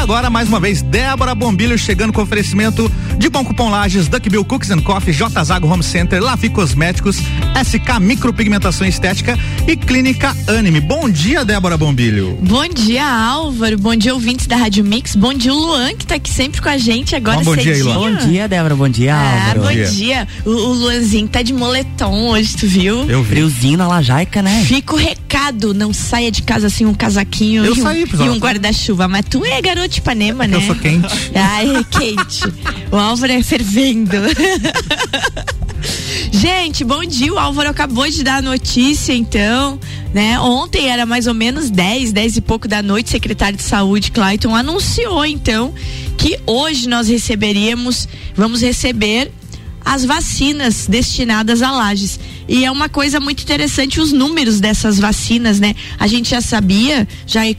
agora, mais uma vez, Débora Bombilho chegando com oferecimento de Bom Cupom Lages, Duck Bill Cookies and Coffee, J Zago Home Center, Lavi Cosméticos, SK Micropigmentação Estética e Clínica Anime. Bom dia, Débora Bombilho. Bom dia, Álvaro. Bom dia, ouvintes da Rádio Mix. Bom dia, o Luan, que tá aqui sempre com a gente agora bom, bom cedinho. Dia, Luan. Bom dia, Débora. Bom dia, ah, Álvaro. Bom dia. dia. O, o Luanzinho tá de moletom hoje, tu viu? Eu vi. Friozinho na lajaica, né? Fica o recado, não saia de casa assim um casaquinho Eu e um, saí, e um guarda-chuva. Mas tu é garoto de Ipanema, né? Eu sou quente. Ai, é quente. o Álvaro é fervendo. Gente, bom dia. O Álvaro acabou de dar a notícia, então, né? Ontem era mais ou menos 10, 10 e pouco da noite, o secretário de saúde, Clayton, anunciou, então, que hoje nós receberíamos, vamos receber as vacinas destinadas a lajes. E é uma coisa muito interessante os números dessas vacinas, né? A gente já sabia, já é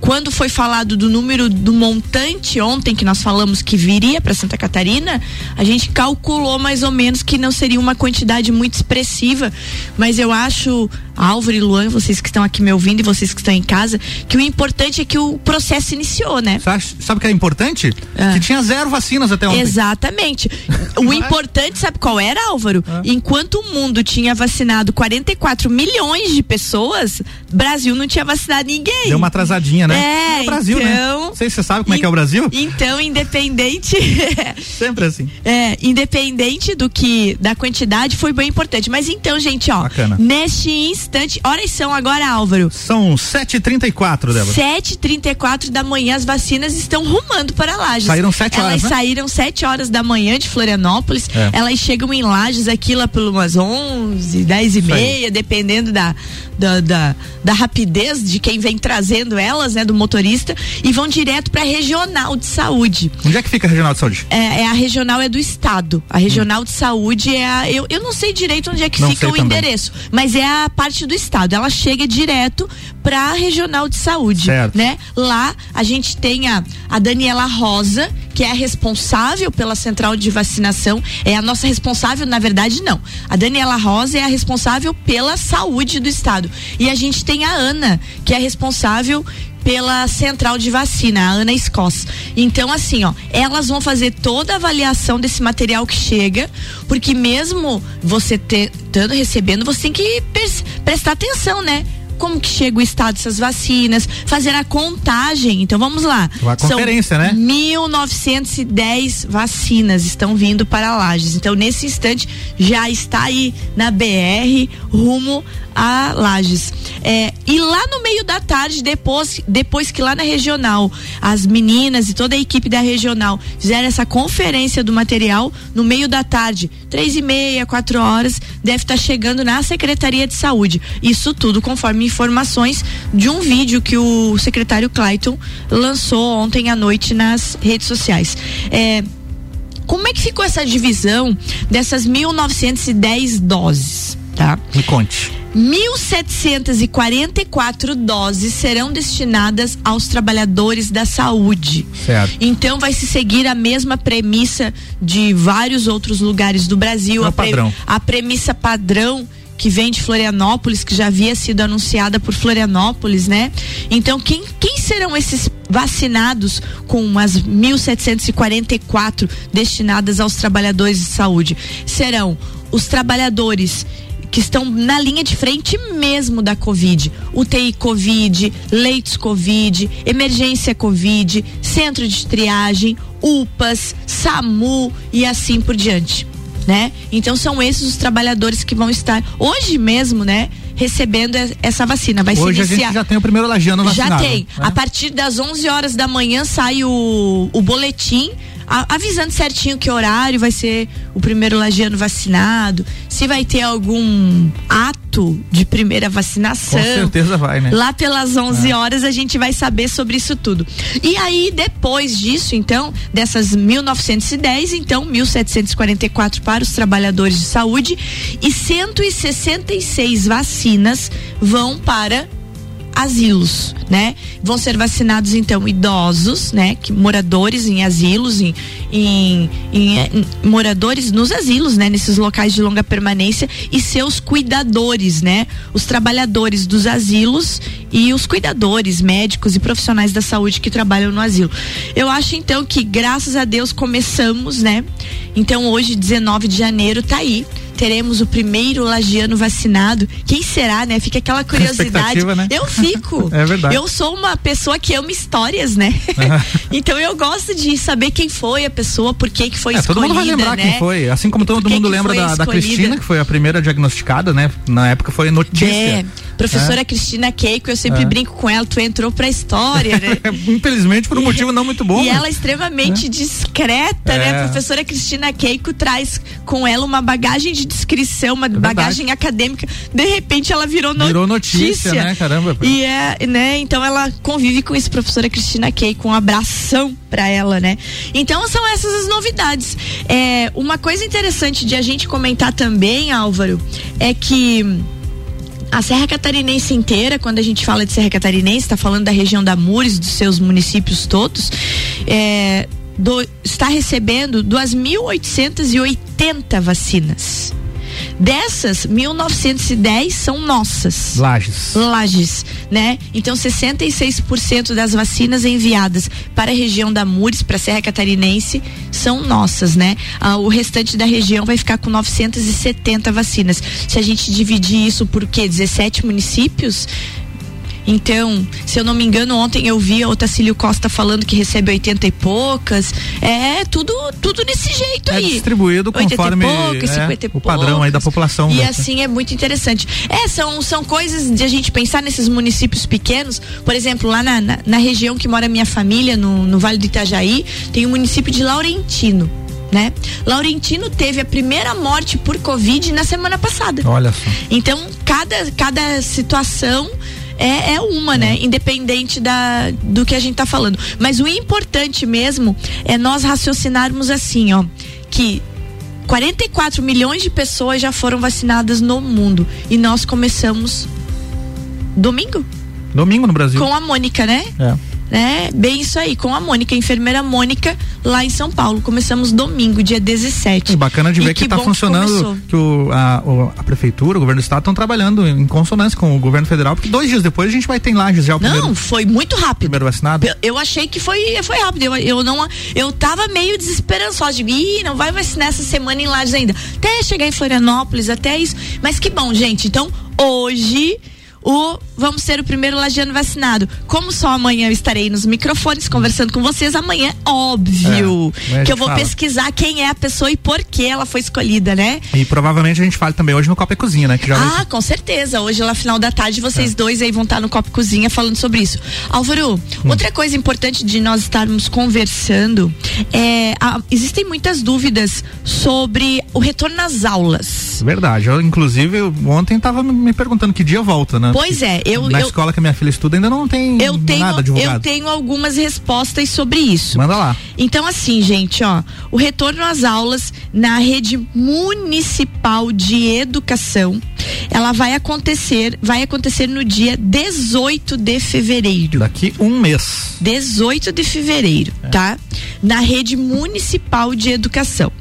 quando foi falado do número do montante ontem que nós falamos que viria para Santa Catarina, a gente calculou mais ou menos que não seria uma quantidade muito expressiva, mas eu acho Álvaro e Luan, vocês que estão aqui me ouvindo e vocês que estão em casa, que o importante é que o processo iniciou, né? Sabe, o que é importante? Ah. Que tinha zero vacinas até ontem. Exatamente. o importante, sabe qual era, Álvaro? Ah. Enquanto o mundo tinha vacinado 44 milhões de pessoas, Brasil não tinha vacinado ninguém. Deu uma atrasadinha, né? É, o Brasil, né? então, Não sei se você sabe como é que é o Brasil. Então, independente. Sempre assim. É, independente do que, da quantidade, foi bem importante. Mas então, gente, ó, Bacana. neste instante, horas são agora, Álvaro? São 7h34, Débora. 7h34 da manhã, as vacinas estão rumando para Lages. Saíram sete Elas horas, né? saíram 7 horas da manhã de Florianópolis. É. Elas chegam em Lages aqui lá pelas umas 11, 10 e meia, dependendo da, da, da, da rapidez de quem vem trazendo elas, né, do motorista, e vão direto para a regional de saúde. Onde é que fica a Regional de Saúde? É, é a regional é do estado. A regional de saúde é a. Eu, eu não sei direito onde é que Não fica o também. endereço, mas é a parte do estado. Ela chega direto para a regional de saúde, Certo. né? Lá a gente tem a, a Daniela Rosa, que é a responsável pela central de vacinação. É a nossa responsável, na verdade, não. A Daniela Rosa é a responsável pela saúde do estado. E a gente tem a Ana, que é responsável pela central de vacina, a Ana Scott. Então, assim, ó, elas vão fazer toda a avaliação desse material que chega, porque mesmo você ter, estando recebendo, você tem que prestar atenção, né? Como que chega o estado dessas vacinas, fazer a contagem. Então vamos lá. Uma conferência, né? 1910 vacinas estão vindo para Lages. Então, nesse instante, já está aí na BR rumo a Lages. É, e lá no meio da tarde, depois, depois que lá na regional, as meninas e toda a equipe da regional fizeram essa conferência do material, no meio da tarde, três e meia, quatro horas, deve estar chegando na Secretaria de Saúde. Isso tudo conforme informações de um vídeo que o secretário Clayton lançou ontem à noite nas redes sociais. É, como é que ficou essa divisão dessas 1910 doses, tá? Me conte. 1.744 doses serão destinadas aos trabalhadores da saúde. Certo. Então vai se seguir a mesma premissa de vários outros lugares do Brasil. É o a, pre- padrão. a premissa padrão que vem de Florianópolis, que já havia sido anunciada por Florianópolis, né? Então, quem, quem serão esses vacinados com as 1.744 destinadas aos trabalhadores de saúde? Serão os trabalhadores que estão na linha de frente mesmo da Covid. UTI Covid, leitos Covid, emergência Covid, centro de triagem, UPAs, SAMU e assim por diante. Né? Então são esses os trabalhadores que vão estar hoje mesmo, né? Recebendo essa vacina. Vai Hoje se a iniciar. gente já tem o primeiro lagiano Já vacinado. tem. né? A partir das 11 horas da manhã sai o, o boletim a- avisando certinho que horário vai ser o primeiro lagiano vacinado, se vai ter algum ato de primeira vacinação. Com certeza vai, né? Lá pelas 11 horas a gente vai saber sobre isso tudo. E aí, depois disso, então, dessas 1910, então, 1744 para os trabalhadores de saúde e 166 vacinas vão para asilos, né? Vão ser vacinados então idosos, né? Que moradores em asilos, em, em, em, em moradores nos asilos, né? Nesses locais de longa permanência e seus cuidadores, né? Os trabalhadores dos asilos e os cuidadores, médicos e profissionais da saúde que trabalham no asilo. Eu acho então que graças a Deus começamos, né? Então hoje, 19 de janeiro, tá aí teremos o primeiro lagiano vacinado. Quem será, né? Fica aquela curiosidade. Né? Eu fico. é verdade. Eu sou uma pessoa que ama histórias, né? então eu gosto de saber quem foi a pessoa, por que que foi é, escolhida, Todo mundo vai lembrar né? quem foi. Assim como todo mundo lembra da, da, Cristina, que foi a primeira diagnosticada, né? Na época foi notícia. É. Professora é. Cristina Keiko, eu sempre é. brinco com ela, tu entrou pra história, né? Infelizmente por um motivo não muito bom. E né? ela é extremamente é. discreta, né? É. Professora Cristina Keiko traz com ela uma bagagem de descrição, uma é bagagem acadêmica. De repente ela virou notícia. Virou notícia, né? Caramba. E é, né? Então ela convive com isso, professora Cristina Keiko, um abração para ela, né? Então são essas as novidades. É, uma coisa interessante de a gente comentar também, Álvaro, é que a Serra Catarinense inteira, quando a gente fala de Serra Catarinense, está falando da região da Mures, dos seus municípios todos, é, do, está recebendo 2.880 vacinas. Dessas, 1910 são nossas. Lages. Lages, né? Então, 66% das vacinas enviadas para a região da Mures, para a Serra Catarinense, são nossas, né? Ah, o restante da região vai ficar com 970 vacinas. Se a gente dividir isso por quê? 17 municípios, então, se eu não me engano, ontem eu vi a Otacílio Costa falando que recebe 80 e poucas. É tudo, tudo nesse jeito é aí. distribuído conforme poucas, é, o poucas, padrão aí da população. E né? assim é muito interessante. É, são, são coisas de a gente pensar nesses municípios pequenos. Por exemplo, lá na, na, na região que mora minha família, no, no Vale do Itajaí, tem o município de Laurentino né? Laurentino teve a primeira morte por Covid na semana passada. Olha só. Então, cada, cada situação é, é uma, né? Independente da, do que a gente tá falando. Mas o importante mesmo é nós raciocinarmos assim, ó, que 44 milhões de pessoas já foram vacinadas no mundo e nós começamos domingo. Domingo no Brasil. Com a Mônica, né? É né? Bem isso aí, com a Mônica, a enfermeira Mônica, lá em São Paulo. Começamos domingo, dia 17. E bacana de ver que, está funcionando, que, que o, a, a, prefeitura, o governo do estado estão trabalhando em consonância com o governo federal, porque dois dias depois a gente vai ter em Lages já o não, primeiro. Não, foi muito rápido. Primeiro vacinado? Eu, eu achei que foi, foi rápido. Eu, eu não, eu tava meio desesperançosa, de ih, não vai vacinar essa semana em Lages ainda. Até chegar em Florianópolis, até isso. Mas que bom, gente. Então, hoje o vamos ser o primeiro lagiano vacinado. Como só amanhã eu estarei nos microfones conversando com vocês, amanhã, óbvio, é, que eu vou fala. pesquisar quem é a pessoa e por que ela foi escolhida, né? E provavelmente a gente fale também hoje no Copa e Cozinha, né? Ah, vai... com certeza. Hoje, lá final da tarde, vocês é. dois aí vão estar no Copa e Cozinha falando sobre isso. Álvaro, hum. outra coisa importante de nós estarmos conversando é. Ah, existem muitas dúvidas sobre o retorno às aulas. Verdade. Eu, inclusive, ontem estava me perguntando que dia volta, né? Pois é, eu. Na eu, escola que a minha filha estuda ainda não tem eu tenho, nada divulgado. Eu tenho algumas respostas sobre isso. Manda lá. Então, assim, gente, ó, o retorno às aulas na rede municipal de educação, ela vai acontecer, vai acontecer no dia 18 de fevereiro. Daqui um mês. 18 de fevereiro, é. tá? Na rede municipal de educação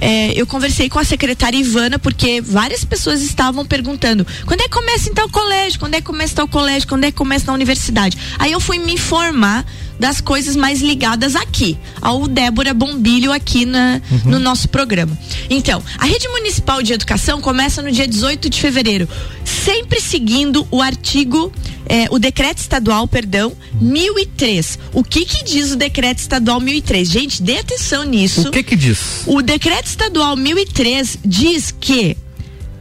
é, eu conversei com a secretária Ivana, porque várias pessoas estavam perguntando: quando é que começa então o colégio? Quando é que começa tal colégio? Quando é que começa na universidade? Aí eu fui me informar das coisas mais ligadas aqui, ao Débora Bombilho aqui na, uhum. no nosso programa. Então, a rede municipal de educação começa no dia 18 de fevereiro, sempre seguindo o artigo, eh, o decreto estadual, perdão, 1003. O que que diz o decreto estadual 1003? Gente, dê atenção nisso. O que que diz? O decreto estadual 1003 diz que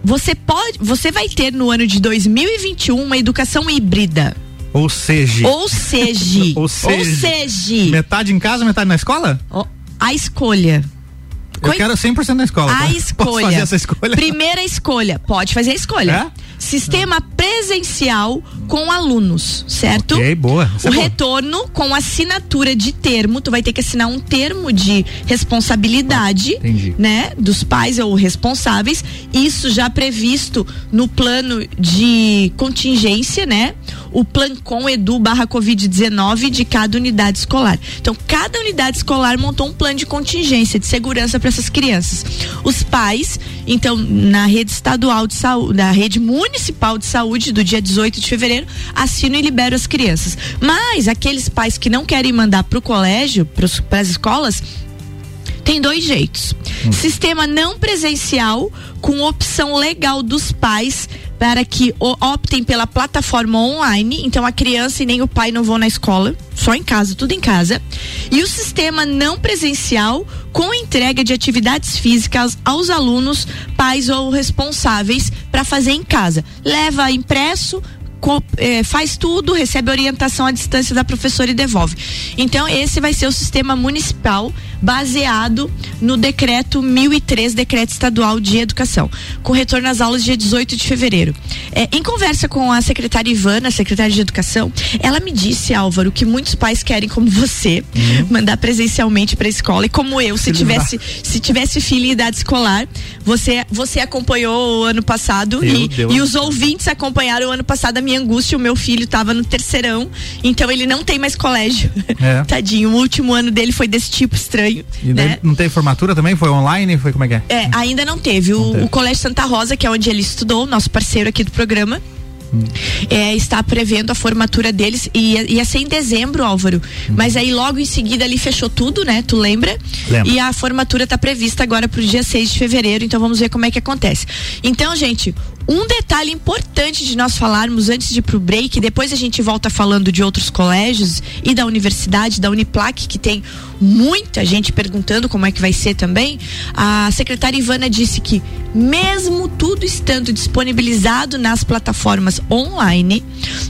você pode, você vai ter no ano de 2021 uma educação híbrida. Ou seja. Ou seja. Ou seja. Metade em casa, metade na escola? A escolha. Eu quero 100% na escola. A tá? escolha. Posso fazer essa escolha? Primeira escolha. Pode fazer a escolha. Sistema presencial com alunos, certo? Ok, boa. Essa o é retorno com assinatura de termo, tu vai ter que assinar um termo de responsabilidade, Ah, entendi. né, dos pais ou responsáveis. Isso já previsto no plano de contingência, né? O Plancom Edu barra Covid-19 de cada unidade escolar. Então, cada unidade escolar montou um plano de contingência, de segurança para essas crianças. Os pais, então, na rede estadual de saúde, na rede municipal de saúde, do dia 18 de fevereiro, assinam e liberam as crianças. Mas aqueles pais que não querem mandar para o colégio, para as escolas, tem dois jeitos. Sistema não presencial com opção legal dos pais para que optem pela plataforma online, então a criança e nem o pai não vão na escola, só em casa, tudo em casa. E o sistema não presencial com entrega de atividades físicas aos alunos, pais ou responsáveis para fazer em casa. Leva impresso, eh, faz tudo, recebe orientação à distância da professora e devolve. Então, esse vai ser o sistema municipal baseado no decreto 1003, decreto estadual de educação, com retorno às aulas dia 18 de fevereiro. Eh, em conversa com a secretária Ivana, secretária de educação, ela me disse, Álvaro, que muitos pais querem, como você, mandar presencialmente para a escola e como eu, se tivesse, se tivesse filho em idade escolar, você, você acompanhou o ano passado e, e os ouvintes acompanharam o ano passado a minha angústia. O meu filho estava no terceirão, então ele não tem mais colégio. É. Tadinho, o último ano dele foi desse tipo estranho. E daí né? não teve formatura também? Foi online? Foi como é que é? É, ainda não teve. O, Não teve. o Colégio Santa Rosa, que é onde ele estudou, nosso parceiro aqui do programa. Hum. é, está prevendo a formatura deles e ia, ia ser em dezembro, Álvaro. Hum. Mas aí logo em seguida ali fechou tudo, né? Tu lembra? Lembro. E a formatura está prevista agora para o dia 6 de fevereiro, então vamos ver como é que acontece. Então, gente, um detalhe importante de nós falarmos antes de ir pro break, depois a gente volta falando de outros colégios e da universidade, da Uniplac, que tem muita gente perguntando como é que vai ser também. A secretária Ivana disse que mesmo tudo estando disponibilizado nas plataformas online,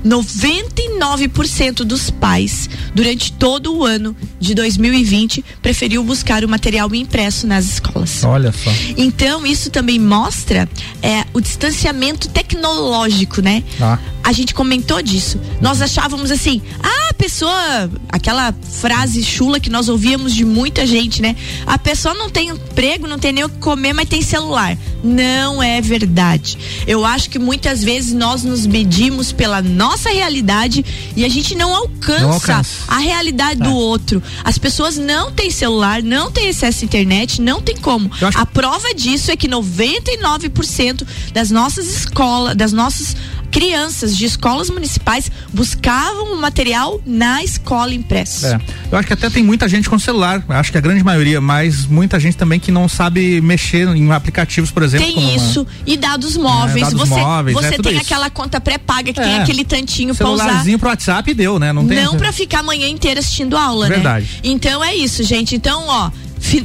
99% dos pais durante todo o ano de 2020 preferiu buscar o material impresso nas escolas. Olha só. Então, isso também mostra é, o distanciamento tecnológico, né? Ah. A gente comentou disso. Nós achávamos assim, ah, a pessoa, aquela frase chula que nós ouvíamos de muita gente, né? A pessoa não tem emprego, não tem nem o que comer, mas tem celular. Não é verdade. Eu acho que muitas vezes nós nos medimos pela nossa realidade e a gente não alcança, Não alcança. a realidade É. do outro. As pessoas não têm celular, não têm acesso à internet, não tem como. A prova disso é que 99% das nossas escolas, das nossas crianças de escolas municipais buscavam o material na escola impresso. É. Eu acho que até tem muita gente com celular, acho que a grande maioria, mas muita gente também que não sabe mexer em aplicativos, por exemplo. Tem como uma- isso e dados móveis. dados você móveis, você é tem isso. aquela conta pré-paga que tem É. aquele tantinho pra usar. Celularzinho pro WhatsApp deu, né? Não tem. Não pra ficar a manhã inteira assistindo aula, Verdade. né? Então é isso, gente. Então, ó.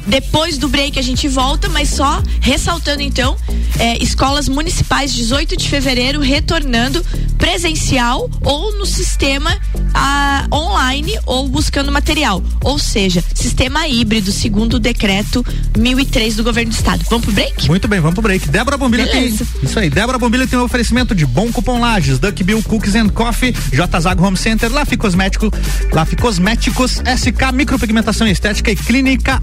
Depois do break a gente volta, mas só ressaltando então, é, escolas municipais 18 de fevereiro retornando presencial ou no sistema ah, online ou buscando material, ou seja, sistema híbrido segundo o decreto 1003 do governo do estado. Vamos pro break? Muito bem, vamos pro break. Débora Bombilho tem. Beleza. Isso aí. Débora Bombilho tem um oferecimento de bom cupom Lages, Duck Bill Cookies and Coffee, J Zago Home Center, Lafi Cosmético, Lafi Cosméticos, SK Micropigmentação Estética e Clínica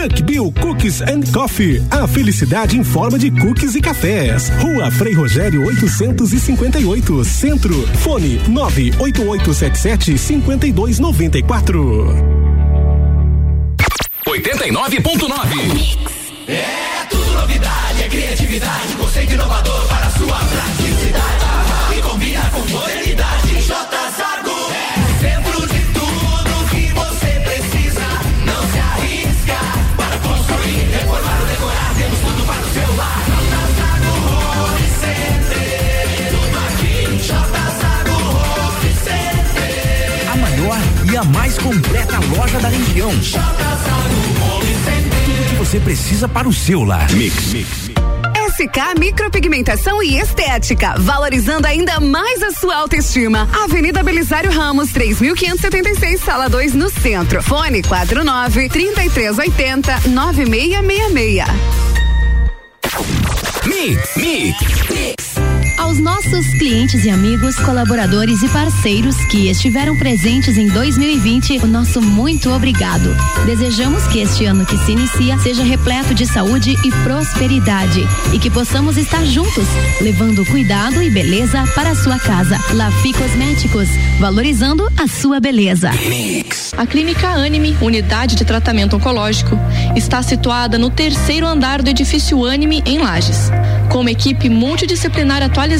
Duck Bill Cookies and Coffee. A felicidade em forma de cookies e cafés. Rua Frei Rogério 858, Centro. Fone 98877 5294. 89.9. É tudo novidade, é criatividade, conceito inovador para a sua praticidade. E combina com modernidade. J Zago loja da região. Tudo que você precisa para o seu lar. Mix. Mix. SK Micropigmentação e Estética, valorizando ainda mais a sua autoestima. Avenida Belisário Ramos, 3576, sala 2, no centro. Fone 49 3380 9666. Mix, mix, mix. Aos nossos clientes e amigos, colaboradores e parceiros que estiveram presentes em 2020, o nosso muito obrigado. Desejamos que este ano que se inicia seja repleto de saúde e prosperidade e que possamos estar juntos, levando cuidado e beleza para a sua casa. Lafi Cosméticos, valorizando a sua beleza. A Clínica Anime, unidade de tratamento oncológico, está situada no terceiro andar do edifício Anime em Lages, com uma equipe multidisciplinar atualizada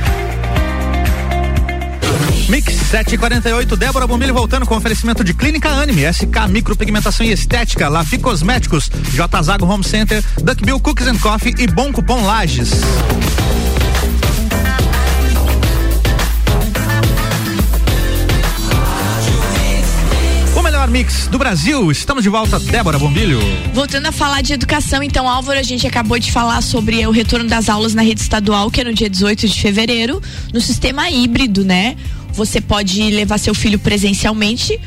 Mix 748, Débora Bombilho voltando com oferecimento de Clínica Anime, SK Micropigmentação e Estética, Lafi Cosméticos, J Zago Home Center, Duckbill Cookies and Coffee e Bom Cupom Lages. O melhor mix do Brasil, estamos de volta, Débora Bombilho. Voltando a falar de educação, então, Álvaro, a gente acabou de falar sobre o retorno das aulas na rede estadual, que é no dia 18 de fevereiro, no sistema híbrido, né? Você pode levar seu filho presencialmente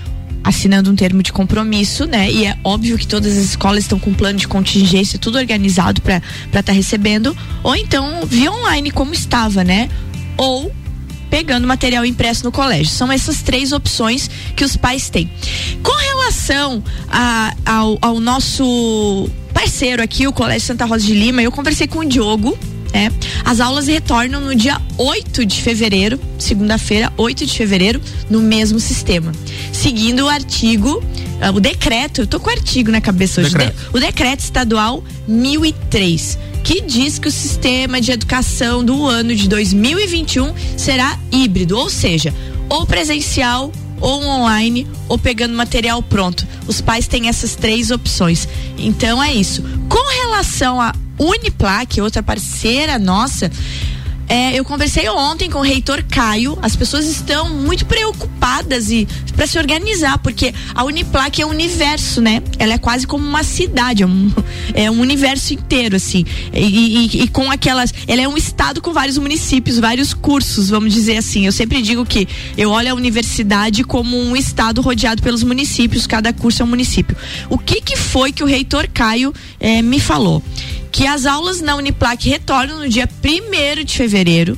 assinando um termo de compromisso, né? E é óbvio que todas as escolas estão com plano de contingência, tudo organizado para estar tá recebendo, ou então via online como estava, né? Ou pegando material impresso no colégio. São essas três opções que os pais têm. Com relação a, ao, ao nosso parceiro aqui, o Colégio Santa Rosa de Lima, eu conversei com o Diogo, é, as aulas retornam no dia 8 de fevereiro, segunda-feira, 8 de fevereiro, no mesmo sistema. Seguindo o artigo, uh, o decreto, eu tô com o artigo na cabeça hoje, Decreto. de- o decreto estadual 1003, que diz que o sistema de educação do ano de 2021 será híbrido, ou seja, ou presencial ou online ou pegando material pronto. Os pais têm essas três opções. Então é isso. Com relação a Uniplac, outra parceira nossa, é, eu conversei ontem com o reitor Caio. As pessoas estão muito preocupadas e para se organizar, porque a Uniplac é um universo, né? Ela é quase como uma cidade, é um, é um universo inteiro, assim. E, e- e com aquelas. Ela é um estado com vários municípios, vários cursos, vamos dizer assim. Eu sempre digo que eu olho a universidade como um estado rodeado pelos municípios, cada curso é um município. O que, que foi que o reitor Caio eh, me falou? Que as aulas na Uniplac retornam no dia 1 de fevereiro.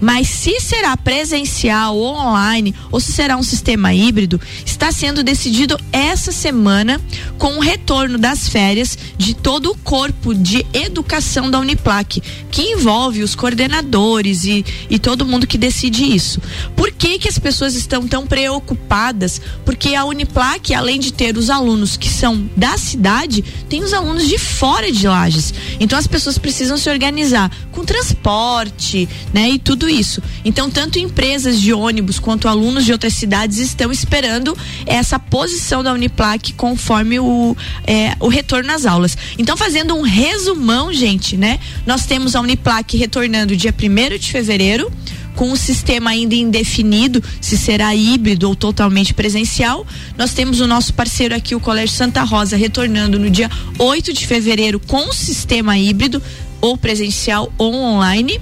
Mas se será presencial ou online, ou se será um sistema híbrido, está sendo decidido essa semana com o retorno das férias de todo o corpo de educação da Uniplac, que envolve os coordenadores e, e todo mundo que decide isso. Por que, que as pessoas estão tão preocupadas? Porque a Uniplac, além de ter os alunos que são da cidade, tem os alunos de fora de Lages. Então as pessoas precisam se organizar com transporte, né, e tudo isso. Então tanto empresas de ônibus quanto alunos de outras cidades estão esperando essa posição da Uniplac conforme o, é, o retorno às aulas. Então fazendo um resumão, gente, né, nós temos a Uniplac retornando dia 1 de fevereiro com um sistema ainda indefinido, se será híbrido ou totalmente presencial. Nós temos o nosso parceiro aqui, o Colégio Santa Rosa, retornando no dia 8 de fevereiro com o sistema híbrido, ou presencial ou online.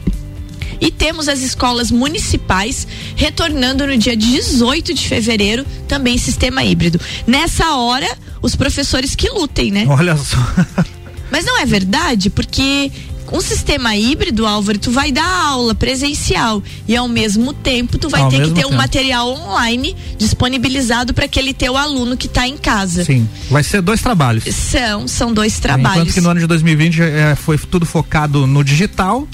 E temos as escolas municipais retornando no dia 18 de fevereiro, também sistema híbrido. Nessa hora, os professores que lutem, né? Olha só. Mas não é verdade, porque um sistema híbrido, Álvaro, tu vai dar aula presencial e ao mesmo tempo tu vai Ao ter que ter um tempo. material online disponibilizado para aquele teu aluno que está em casa. Sim, vai ser dois trabalhos. São, são dois Enquanto trabalhos. que no ano de 2020 é, foi tudo focado no digital,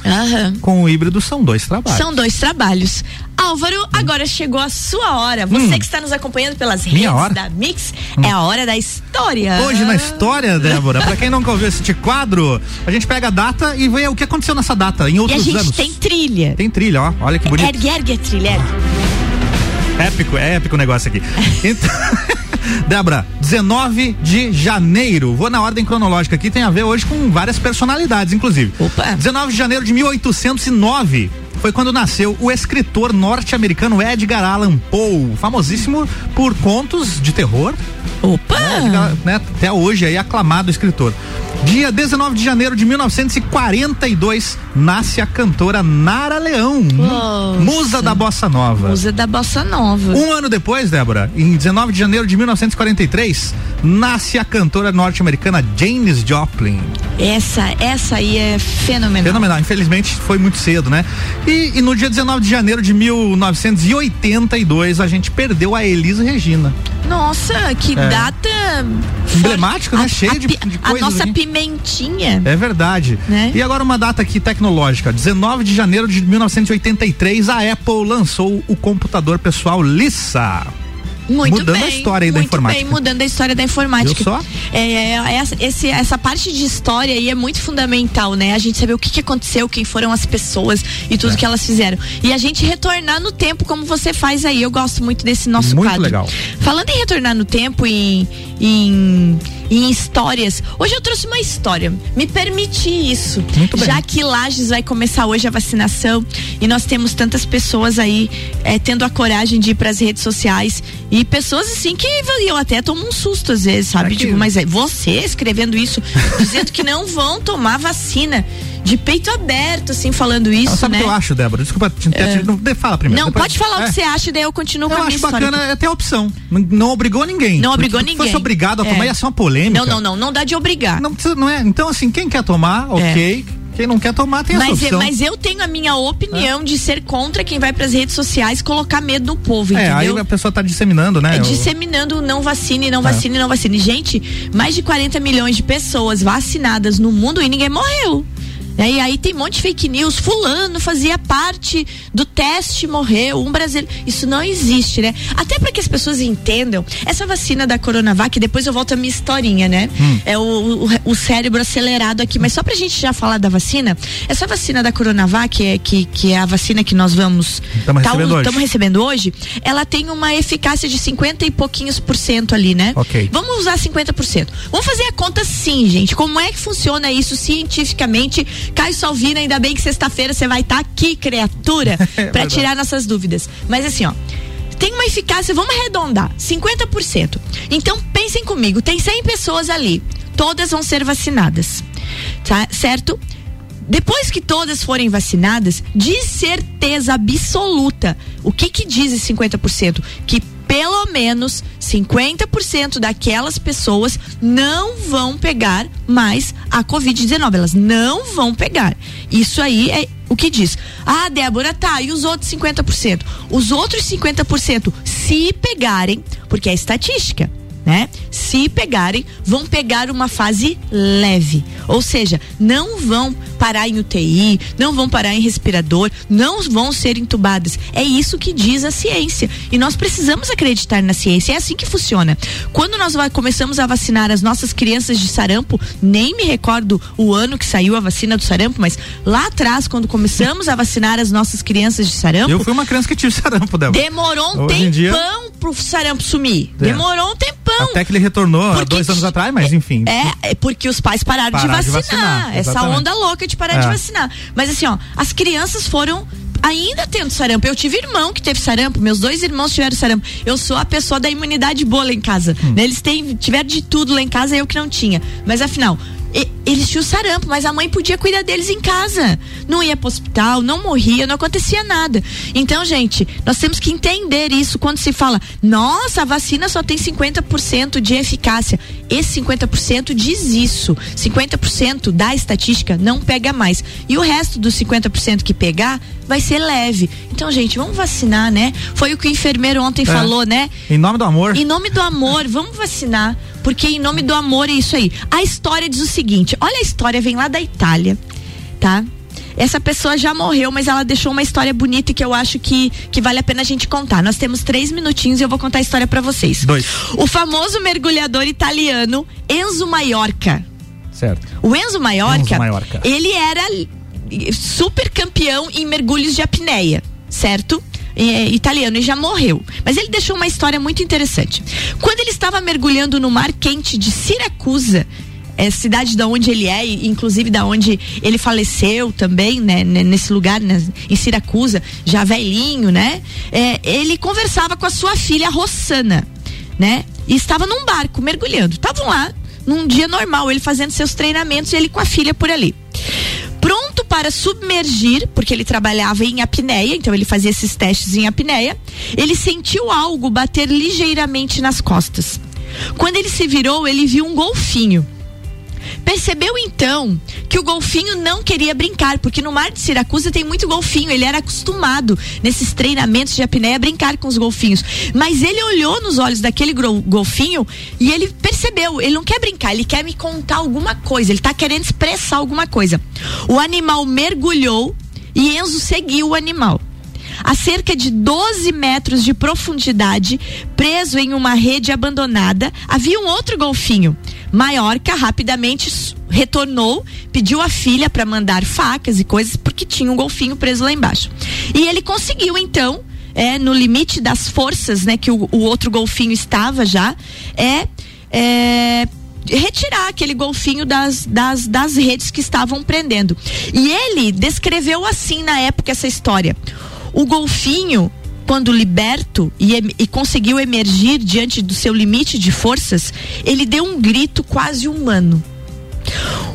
com o híbrido são dois trabalhos. São dois trabalhos. Álvaro, agora chegou a sua hora. Você que está nos acompanhando pelas Hum. Minha redes hora? da Mix, é a hora da história. Hoje na história, Débora, pra quem nunca ouviu esse quadro, a gente pega a data e e ver o que aconteceu nessa data, em E a outros gente anos. tem trilha. Tem trilha, ó. Olha que bonito. Ergue, ergue a trilha, ergue. Épico, é épico o negócio aqui. Então, Débora, 19 de janeiro. Vou na ordem cronológica aqui, tem a ver hoje com várias personalidades, inclusive. Opa. 19 de janeiro de 1809. Foi quando nasceu o escritor norte-americano Edgar Allan Poe, famosíssimo por contos de terror. Opa! Edgar, né, até hoje aí aclamado escritor. Dia 19 de janeiro de 1942 nasce a cantora Nara Leão, Nossa. musa da bossa nova. Musa da Bossa Nova. Um ano depois, Débora, em 19 de janeiro de 1943, nasce a cantora norte-americana Janis Joplin. Essa, essa aí é fenomenal. Fenomenal. Infelizmente foi muito cedo, né? E, e no dia 19 de janeiro de 1982, a gente perdeu a Elisa Regina. Nossa, que É. data Emblemático, né? A- Cheio a de, de A coisas. nossa aqui. pimentinha. É verdade. Né? E agora uma data aqui tecnológica. 19 de janeiro de 1983, a Apple lançou o computador pessoal Lisa. Muito Mudando bem, a história da muito informática. bem, mudando a história da informática. Viu só? É, é, essa, esse- essa parte de história aí é muito fundamental, né? A gente saber o que, que aconteceu, quem foram as pessoas e É. tudo que elas fizeram. E a gente retornar no tempo, como você faz aí. Eu gosto muito desse nosso Muito quadro. legal. Falando em retornar no tempo e em, em histórias, hoje eu trouxe uma história. Me permite isso. Já que Lages vai começar hoje a vacinação e nós temos tantas pessoas aí eh, tendo a coragem de ir para as redes sociais e pessoas assim que eu até tomo um susto às vezes, sabe? Digo, mas é você escrevendo isso, dizendo que não vão tomar vacina de peito aberto, assim, falando isso, sabe o né? que eu acho, Débora? Desculpa, te, te, não, fala primeiro. Não, depois- pode falar é. o que você acha, daí eu continuo Eu com a minha acho história. bacana é ter a opção. Não, não obrigou ninguém. Não obrigou se ninguém. fosse obrigado a É. tomar, ia ser uma polêmica. Não, não, não, não dá de obrigar. Não, não é. Então, assim, quem quer tomar, ok. Quem não quer tomar, tem Mas, é- opção. mas eu tenho a minha opinião de ser contra quem vai para as redes sociais colocar medo no povo, é, aí a pessoa tá disseminando, né? É o- disseminando não vacine, não É. vacine, não vacine. Gente, mais de 40 milhões de pessoas vacinadas no mundo e ninguém morreu. É, E aí tem um monte de fake news. Fulano fazia parte do teste, morreu. Um brasileiro. Isso não existe, né? Até para que as pessoas entendam. Essa vacina da Coronavac, depois eu volto à minha historinha, né? Hum. É o, o, o cérebro acelerado aqui. Mas só pra gente já falar da vacina, essa vacina da Coronavac, é, que, que é a vacina que nós vamos. Tamo tá- recebendo hoje. recebendo hoje, ela tem uma eficácia de 50 e pouquinhos por cento ali, né? Ok. Vamos usar 50%. Vamos fazer a conta sim, gente. Como é que funciona isso cientificamente? Caio Salvina, ainda bem que sexta-feira você vai estar aqui, criatura, É pra verdade. tirar nossas dúvidas. Mas assim, ó. Tem uma eficácia, vamos arredondar, 50%. Então pensem comigo, tem 100 pessoas ali, todas vão ser vacinadas. Tá? Certo? Depois que todas forem vacinadas, de certeza absoluta, o que que diz esse 50%? Que menos 50% daquelas pessoas não vão pegar mais a Covid-19. Elas não vão pegar. Isso aí é o que diz. Ah, Débora, tá, e os outros 50%? Os outros 50%, se pegarem, porque é estatística, né? Se pegarem, vão pegar uma fase leve. Ou seja, não vão parar em UTI, não vão parar em respirador, não vão ser entubadas. É isso que diz a ciência. E nós precisamos acreditar na ciência. É assim que funciona. Quando nós começamos a vacinar as nossas crianças de sarampo, nem me recordo o ano que saiu a vacina do sarampo, mas lá atrás, quando começamos a vacinar as nossas crianças de sarampo, Eu fui uma criança que tive sarampo, Débora. Demorou um Hoje em tempão dia- pro sarampo sumir. É. Demorou um tempão. Até que ele retornou há dois anos atrás, mas enfim. É, é porque os pais pararam, Pararam de de vacinar. vacinar, Essa onda louca de parar É. de vacinar. Mas assim, ó, as crianças foram ainda tendo sarampo. Eu tive irmão que teve sarampo, meus dois irmãos tiveram sarampo. Eu sou a pessoa da imunidade boa lá em casa. Hum. Né? Eles têm, tiveram de tudo lá em casa, eu que não tinha. Mas afinal, eles tinham sarampo, mas a mãe podia cuidar deles em casa. Não ia pro hospital, não morria, não acontecia nada. Então, gente, nós temos que entender isso quando se fala, nossa, a vacina só tem 50% de eficácia. Esse 50% diz isso. 50% da estatística não pega mais. E o resto dos 50% que pegar vai ser leve. Então, gente, vamos vacinar, né? Foi o que o enfermeiro ontem É. falou, né? Em nome do amor. Em nome do amor, vamos vacinar. Porque em nome do amor é isso aí. A história diz o seguinte: olha a história, vem lá da Itália, tá? Essa pessoa já morreu, mas ela deixou uma história bonita e que eu acho que, que vale a pena a gente contar. Nós temos três minutinhos e eu vou contar a história pra vocês. Dois. O famoso mergulhador italiano Enzo Maiorca. Certo. O Enzo Maiorca, Enzo Maiorca. ele era super campeão em mergulhos de apneia, certo? É, italiano e já morreu. Mas ele deixou uma história muito interessante. Quando ele estava mergulhando no mar quente de Siracusa, é, cidade da onde ele é, e inclusive da onde ele faleceu também, né, nesse lugar, né, em Siracusa, já velhinho, né? É, ele conversava com a sua filha Rossana, né? E estava num barco mergulhando. Estavam lá num dia normal, ele fazendo seus treinamentos e ele com a filha por ali pronto para submergir, porque ele trabalhava em apneia, então ele fazia esses testes em apneia. Ele sentiu algo bater ligeiramente nas costas. Quando ele se virou, ele viu um golfinho. Percebeu então que o golfinho não queria brincar, porque no mar de Siracusa tem muito golfinho. Ele era acostumado nesses treinamentos de apneia a brincar com os golfinhos. Mas ele olhou nos olhos daquele golfinho e ele percebeu, ele não quer brincar, ele quer me contar alguma coisa, ele está querendo expressar alguma coisa. O animal mergulhou e Enzo seguiu o animal a cerca de 12 metros de profundidade, preso em uma rede abandonada, havia um outro golfinho. Maiorca rapidamente retornou, pediu a filha para mandar facas e coisas porque tinha um golfinho preso lá embaixo. E ele conseguiu então, é, no limite das forças, né, que o, o outro golfinho estava já, é, é retirar aquele golfinho das, das, das redes que estavam prendendo. E ele descreveu assim na época essa história. O golfinho, quando liberto e, e, conseguiu emergir diante do seu limite de forças, ele deu um grito quase humano.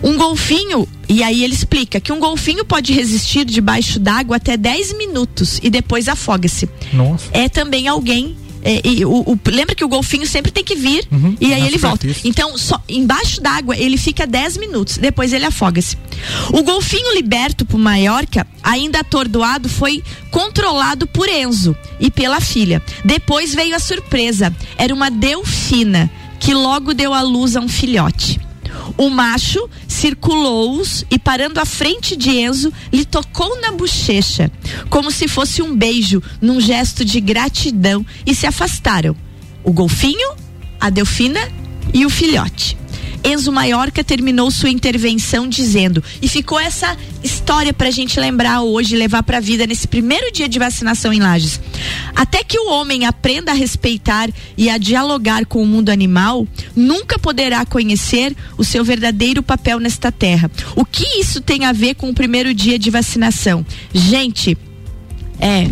Um golfinho, e aí ele explica que um golfinho pode resistir debaixo d'água até 10 minutos e depois afoga-se. É também alguém é, e, o, o, lembra que o golfinho sempre tem que vir uhum, e aí ele volta. Então, só, embaixo d'água ele fica 10 minutos, depois ele afoga-se. O golfinho liberto por Maiorca, ainda atordoado, foi controlado por Enzo e pela filha. Depois veio a surpresa: era uma delfina que logo deu à luz a um filhote. O macho circulou-os e, parando à frente de Enzo, lhe tocou na bochecha, como se fosse um beijo, num gesto de gratidão, e se afastaram. O golfinho, a delfina e o filhote. Enzo Maiorca terminou sua intervenção dizendo, e ficou essa história pra gente lembrar hoje, levar pra vida nesse primeiro dia de vacinação em Lages. Até que o homem aprenda a respeitar e a dialogar com o mundo animal, nunca poderá conhecer o seu verdadeiro papel nesta terra. O que isso tem a ver com o primeiro dia de vacinação? Gente, é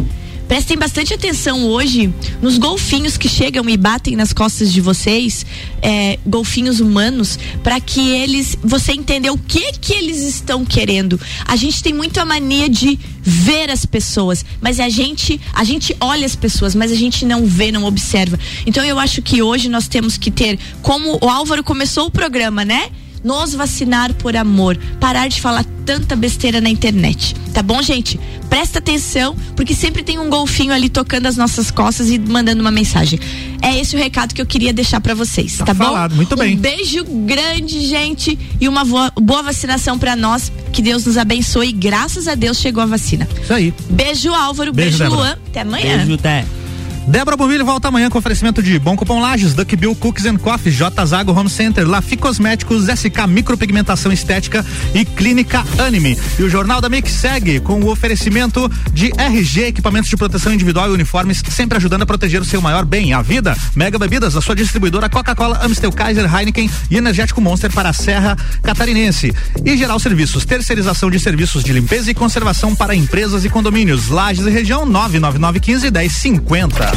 Prestem bastante atenção hoje nos golfinhos que chegam e batem nas costas de vocês, é, golfinhos humanos, para que eles, você entender o que que eles estão querendo. A gente tem muito a mania de ver as pessoas, mas a gente, a gente olha as pessoas, mas a gente não vê, não observa. Então eu acho que hoje nós temos que ter, como o Álvaro começou o programa, né? Nos vacinar por amor, parar de falar tanta besteira na internet. Tá bom, gente? Presta atenção, porque sempre tem um golfinho ali tocando as nossas costas e mandando uma mensagem. É esse o recado que eu queria deixar para vocês, tá, tá falado, bom? Muito bem. Um beijo grande, gente, e uma boa, boa vacinação para nós. Que Deus nos abençoe. Graças a Deus chegou a vacina. Isso aí. Beijo, Álvaro. Beijo, beijo Luan. Até amanhã. Beijo, até. Débora Bombilho volta amanhã com oferecimento de Bom Cupom Lages, Duck Bill Cookies and Coffee, J Zago Home Center, Lafi Cosméticos, SK Micropigmentação Estética e Clínica Anime. E o Jornal da Mix segue com o oferecimento de RG, equipamentos de proteção individual e uniformes, sempre ajudando a proteger o seu maior bem, a vida. Mega Bebidas, a sua distribuidora Coca-Cola, Amstel Kaiser, Heineken e Energético Monster para a Serra Catarinense. E Geral Serviços, terceirização de serviços de limpeza e conservação para empresas e condomínios. Lages e região 99915 1050.